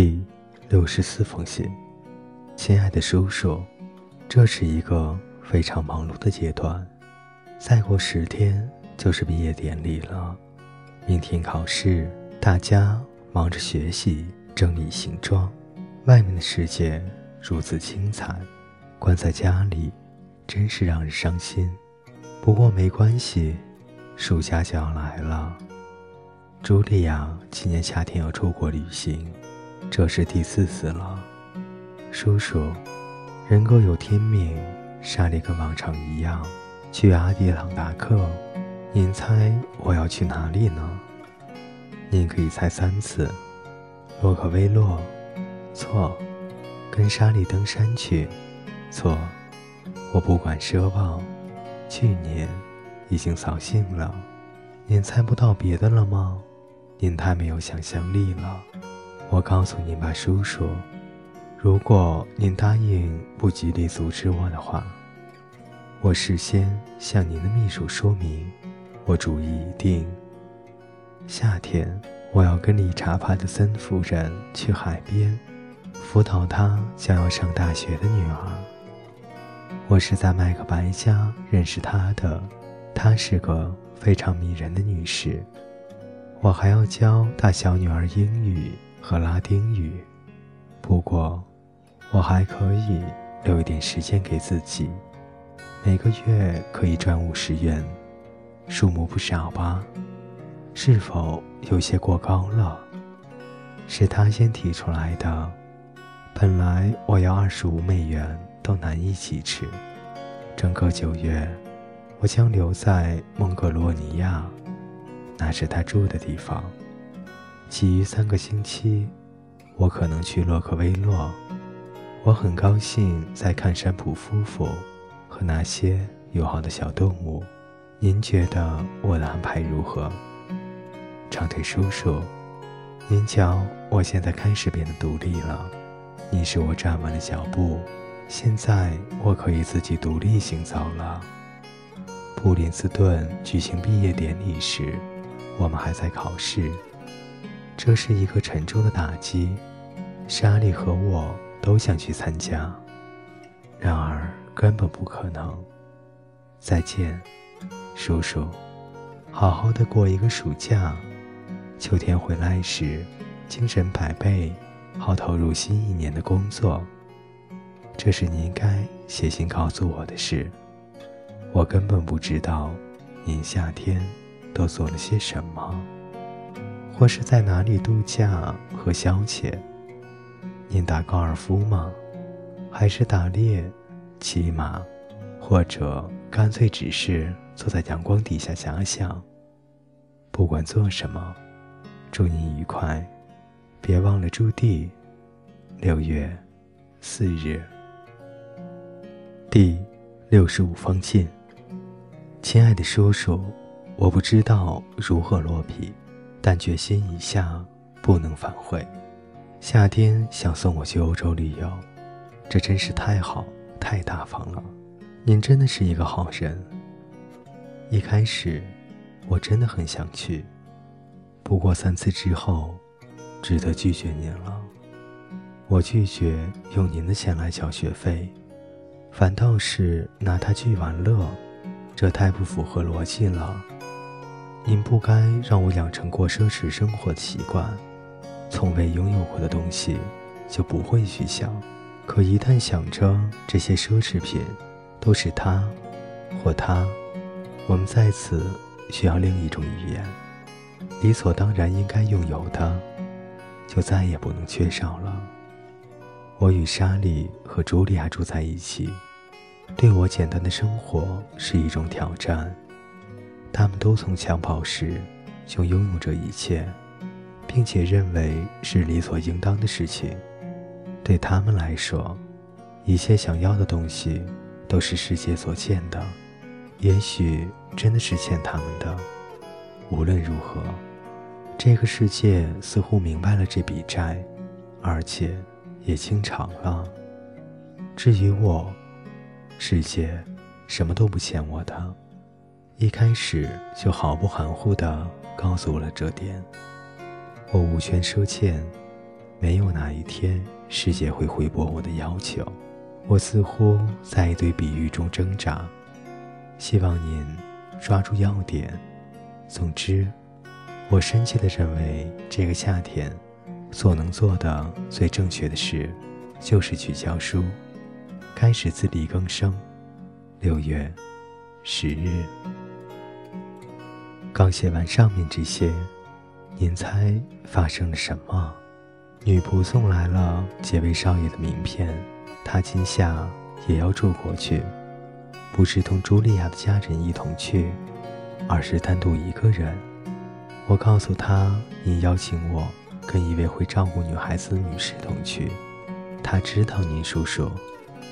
第六十四封信，亲爱的叔叔，这是一个非常忙碌的阶段，再过十天就是毕业典礼了，明天考试，大家忙着学习，整理行装，外面的世界如此精彩，关在家里，真是让人伤心。不过没关系，暑假就要来了。茱莉亚今年夏天要出国旅行，这是第四次了。叔叔，人各有天命，莎莉跟往常一样去阿迪朗达克。您猜我要去哪里呢？您可以猜三次。洛克威洛，错。跟莎莉登山去，错。我不管奢望，去年已经扫兴了。您猜不到别的了吗？您太没有想象力了，我告诉您吧，叔叔，如果您答应不极力阻止我的话，我事先向您的秘书说明，我主意已定。夏天我要跟理查·帕特森夫人去海边，辅导她将要上大学的女儿。我是在麦克白家认识她的，她是个非常迷人的女士。我还要教大小女儿英语和拉丁语，不过我还可以留一点时间给自己，每个月可以赚五十元，数目不少吧？是否有些过高了？是他先提出来的，本来我要二十五美元都难以启齿。整个九月，我将留在蒙哥罗尼亚。那是他住的地方。其余三个星期，我可能去洛克威洛。我很高兴在看山普夫妇和那些友好的小动物。您觉得我的安排如何？长腿叔叔，您瞧，我现在开始变得独立了。你使我站稳了脚步，现在我可以自己独立行走了。布林斯顿举行毕业典礼时。我们还在考试，这是一个沉重的打击。莎莉和我都想去参加，然而根本不可能。再见，叔叔，好好的过一个暑假。秋天回来时，精神百倍，好投入新一年的工作。这是你应该写信告诉我的事。我根本不知道，您夏天。都做了些什么，或是在哪里度假和消遣？您打高尔夫吗？还是打猎、骑马，或者干脆只是坐在阳光底下遐想？不管做什么，祝您愉快！别忘了驻地。六月四日，第六十五封信，亲爱的叔叔。我不知道如何落笔，但决心已下，不能反悔。夏天想送我去欧洲旅游，这真是太好、太大方了。您真的是一个好人。一开始，我真的很想去，不过三次之后，只得拒绝您了。我拒绝用您的钱来交学费，反倒是拿它去玩乐，这太不符合逻辑了。您不该让我养成过奢侈生活的习惯，从未拥有过的东西就不会去想，可一旦想着这些奢侈品都是他或他，我们在此需要另一种语言，理所当然应该拥有的，就再也不能缺少了。我与莎莉和茱莉亚住在一起，对我简单的生活是一种挑战。他们都从襁褓时就拥有着一切，并且认为是理所应当的事情。对他们来说，一切想要的东西都是世界所欠的，也许真的是欠他们的。无论如何，这个世界似乎明白了这笔债，而且也清偿了。至于我，世界什么都不欠我的。一开始就毫不含糊地告诉我了这点，我无权赊欠，没有哪一天世界会回驳我的要求。我似乎在一堆比喻中挣扎，希望您抓住要点。总之，我深切地认为，这个夏天所能做的最正确的事，就是去教书，开始自力更生。六月十日，刚写完上面这些，您猜发生了什么？女仆送来了几位少爷的名片。他今夏也要住过去，不是同茱莉亚的家人一同去，而是单独一个人。我告诉他，您邀请我跟一位会照顾女孩子的女士同去。他知道您叔叔，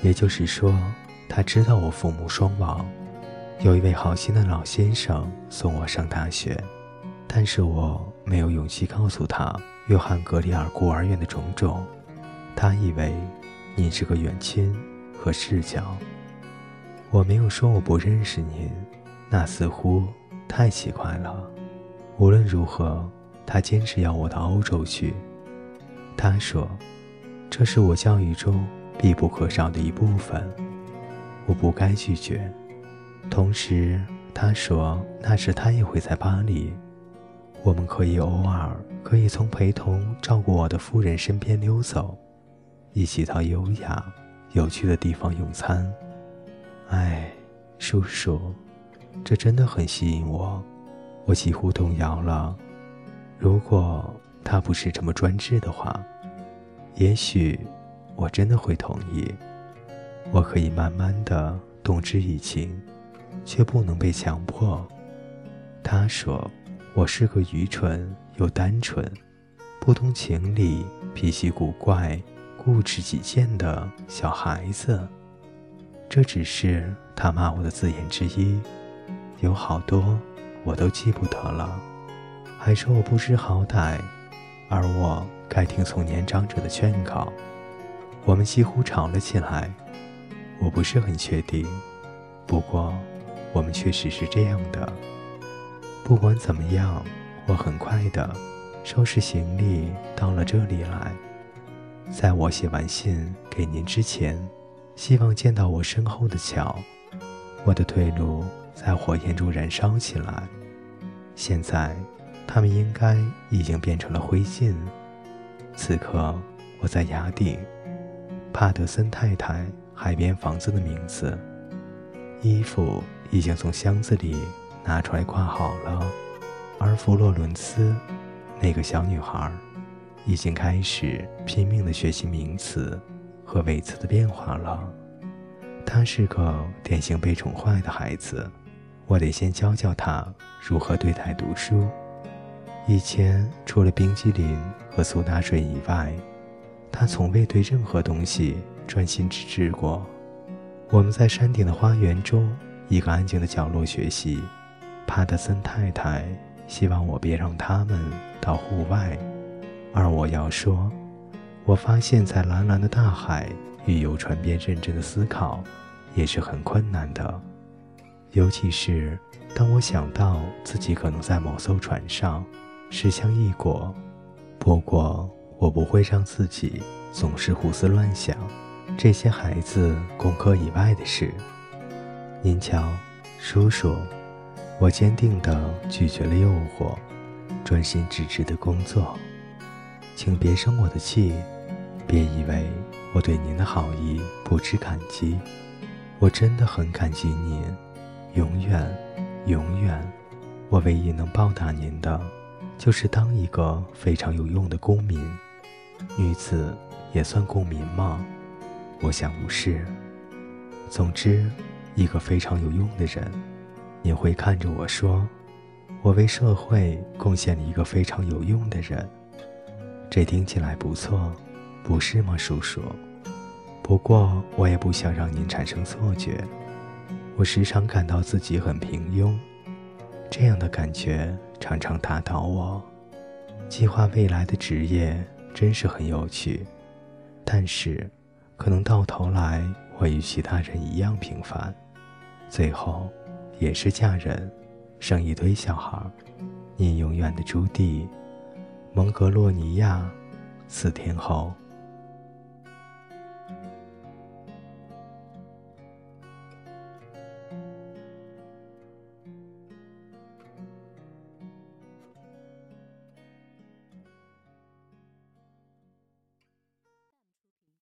也就是说，他知道我父母双亡。有一位好心的老先生送我上大学，但是我没有勇气告诉他约翰格里尔孤儿院的种种。他以为。你是个远亲和视角，我没有说我不认识您，那似乎太奇怪了。无论如何，他坚持要我到欧洲去。他说，这是我教育中必不可少的一部分，我不该拒绝。同时，他说那时他也会在巴黎，我们可以偶尔可以从陪同照顾我的夫人身边溜走。一起到优雅、有趣的地方用餐。哎，叔叔，这真的很吸引我，我几乎动摇了。如果他不是这么专制的话，也许我真的会同意。我可以慢慢的动之以情，却不能被强迫。他说我是个愚蠢又单纯、不通情理、脾气古怪。固执己见的小孩子，这只是他骂我的字眼之一，有好多我都记不得了。还说我不知好歹，而我该听从年长者的劝告。我们几乎吵了起来，我不是很确定，不过确实是这样的。不管怎么样，我很快的收拾行李到了这里来。在我写完信给您之前，希望见到我身后的桥。我的退路在火焰中燃烧起来。现在，它们应该已经变成了灰烬。此刻，我在崖底。帕德森太太海边房子的名字。衣服已经从箱子里拿出来挂好了。而弗洛伦斯，那个小女孩。已经开始拼命地学习名词和尾词的变化了。她是个典型被宠坏的孩子，我得先教教她如何对待读书。以前除了冰激凌和苏打水以外，他从未对任何东西专心致志过。我们在山顶的花园中一个安静的角落学习。帕特森太太希望我别让他们到户外。而我要说，我发现，在蓝蓝的大海与游船边认真的思考，也是很困难的。尤其是当我想到自己可能在某艘船上，驶向异国。不过，我不会让自己总是胡思乱想这些孩子功课以外的事。您瞧，叔叔，我坚定地拒绝了诱惑，专心致志的工作。请别生我的气，别以为我对您的好意不知感激，我真的很感激您，永远，永远，我唯一能报答您的，就是当一个非常有用的公民。女子也算公民吗？我想不是。总之，一个非常有用的人，你会看着我说，我为社会贡献了一个非常有用的人。这听起来不错，不是吗，叔叔？不过我也不想让您产生错觉。我时常感到自己很平庸，这样的感觉常常打倒我。计划未来的职业真是很有趣，但是可能到头来我与其他人一样平凡，最后也是嫁人，生一堆小孩。你永远的朱棣。蒙格洛尼亚，四天后，